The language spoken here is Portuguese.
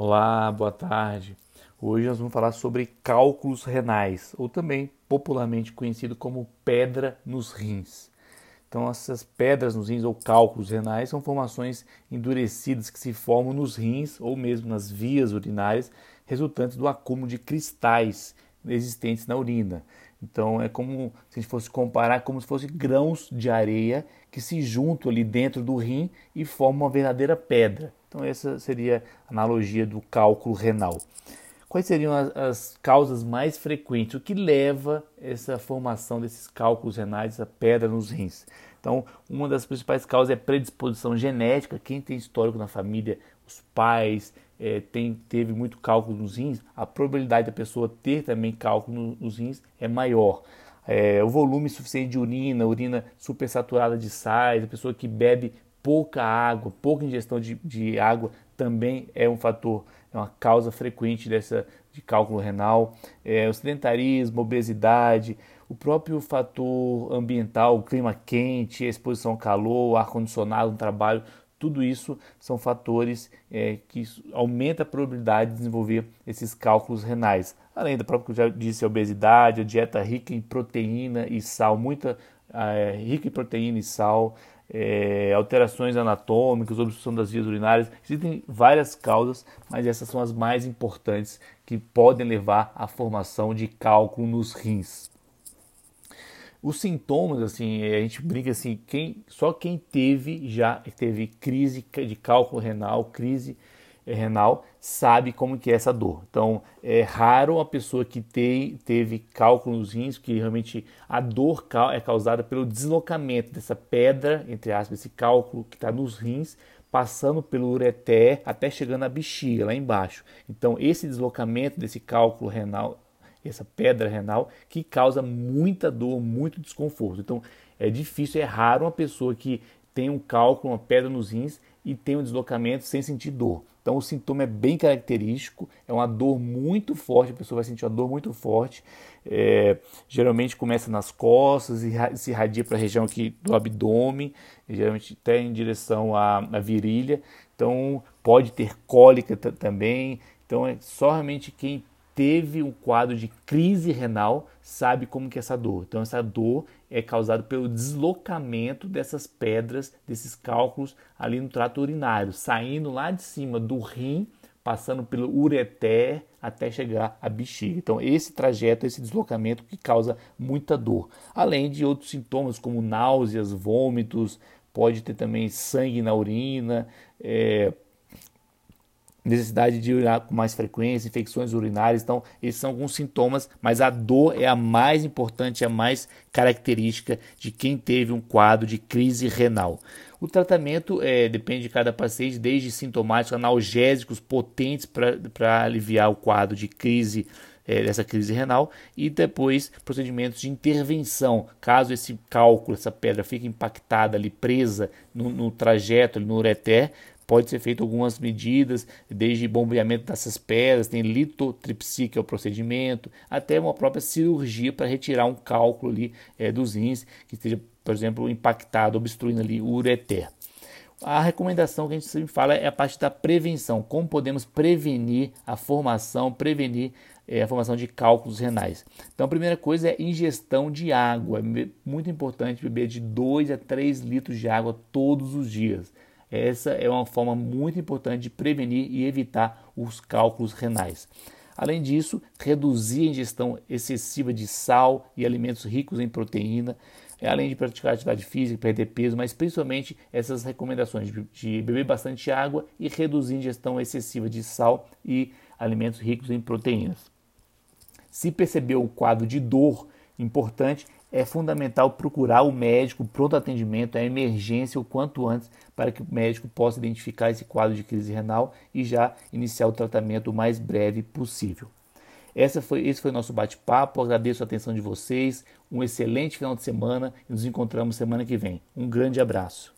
Olá, boa tarde. Hoje nós vamos falar sobre cálculos renais, ou também popularmente conhecido como pedra nos rins. Então, essas pedras nos rins ou cálculos renais são formações endurecidas que se formam nos rins ou mesmo nas vias urinárias, resultantes do acúmulo de cristais existentes na urina. Então é como se a gente fosse comparar como se fossem grãos de areia que se juntam ali dentro do rim e formam uma verdadeira pedra. Então essa seria a analogia do cálculo renal. Quais seriam as, as causas mais frequentes? O que leva essa formação desses cálculos renais, essa pedra nos rins? Então, uma das principais causas é predisposição genética. Quem tem histórico na família, os pais, é, tem, teve muito cálculo nos rins, a probabilidade da pessoa ter também cálculo nos rins é maior. É, o volume suficiente de urina, urina supersaturada de sais, a pessoa que bebe pouca água, pouca ingestão de, de água também é um fator, uma causa frequente dessa de cálculo renal. É, o sedentarismo, obesidade, o próprio fator ambiental, o clima quente, a exposição ao calor, ar condicionado no trabalho, tudo isso são fatores é, que aumenta a probabilidade de desenvolver esses cálculos renais. Além da própria que eu já disse, a obesidade, a dieta rica em proteína e sal, muita é, rica em proteína e sal, é, alterações anatômicas, obstrução das vias urinárias. Existem várias causas, mas essas são as mais importantes que podem levar à formação de cálculo nos rins. Os sintomas, assim, a gente brinca assim, quem, só quem teve já teve crise de cálculo renal, crise renal, sabe como que é essa dor. Então, é raro a pessoa que tem, teve cálculo nos rins, que realmente a dor é causada pelo deslocamento dessa pedra, entre aspas, esse cálculo que está nos rins, passando pelo ureter até chegando à bexiga, lá embaixo. Então, esse deslocamento desse cálculo renal essa pedra renal, que causa muita dor, muito desconforto. Então é difícil, é raro uma pessoa que tem um cálculo, uma pedra nos rins e tem um deslocamento sem sentir dor. Então o sintoma é bem característico, é uma dor muito forte, a pessoa vai sentir uma dor muito forte. É, geralmente começa nas costas e se irradia para a região aqui do abdômen, geralmente até em direção à, à virilha. Então pode ter cólica também. Então é só realmente quem teve um quadro de crise renal sabe como que é essa dor. Então essa dor é causada pelo deslocamento dessas pedras, desses cálculos ali no trato urinário, saindo lá de cima do rim, passando pelo ureter até chegar à bexiga. Então esse trajeto, esse deslocamento que causa muita dor. Além de outros sintomas como náuseas, vômitos, pode ter também sangue na urina, é, necessidade de urinar com mais frequência, infecções urinárias. Então, esses são alguns sintomas, mas a dor é a mais importante, a mais característica de quem teve um quadro de crise renal. O tratamento é, depende de cada paciente, desde sintomáticos, analgésicos potentes para aliviar o quadro de crise é, dessa crise renal e depois procedimentos de intervenção, caso esse cálculo, essa pedra fique impactada ali, presa no, no trajeto, no ureter, pode ser feito algumas medidas, desde bombeamento dessas pedras, tem litotripsia, que é o procedimento, até uma própria cirurgia para retirar um cálculo ali é, dos rins que esteja, por exemplo, impactado, obstruindo ali o ureter. A recomendação que a gente sempre fala é a parte da prevenção, como podemos prevenir a formação, prevenir é, a formação de cálculos renais. Então, a primeira coisa é ingestão de água. É muito importante beber de 2 a 3 litros de água todos os dias. Essa é uma forma muito importante de prevenir e evitar os cálculos renais. Além disso, reduzir a ingestão excessiva de sal e alimentos ricos em proteína, além de praticar atividade física, perder peso, mas principalmente essas recomendações de beber bastante água e reduzir a ingestão excessiva de sal e alimentos ricos em proteínas. Se percebeu o quadro de dor importante, é fundamental procurar o médico, pronto atendimento, a emergência o quanto antes, para que o médico possa identificar esse quadro de crise renal e já iniciar o tratamento o mais breve possível. Essa foi, esse foi o nosso bate-papo. Agradeço a atenção de vocês. Um excelente final de semana e nos encontramos semana que vem. Um grande abraço.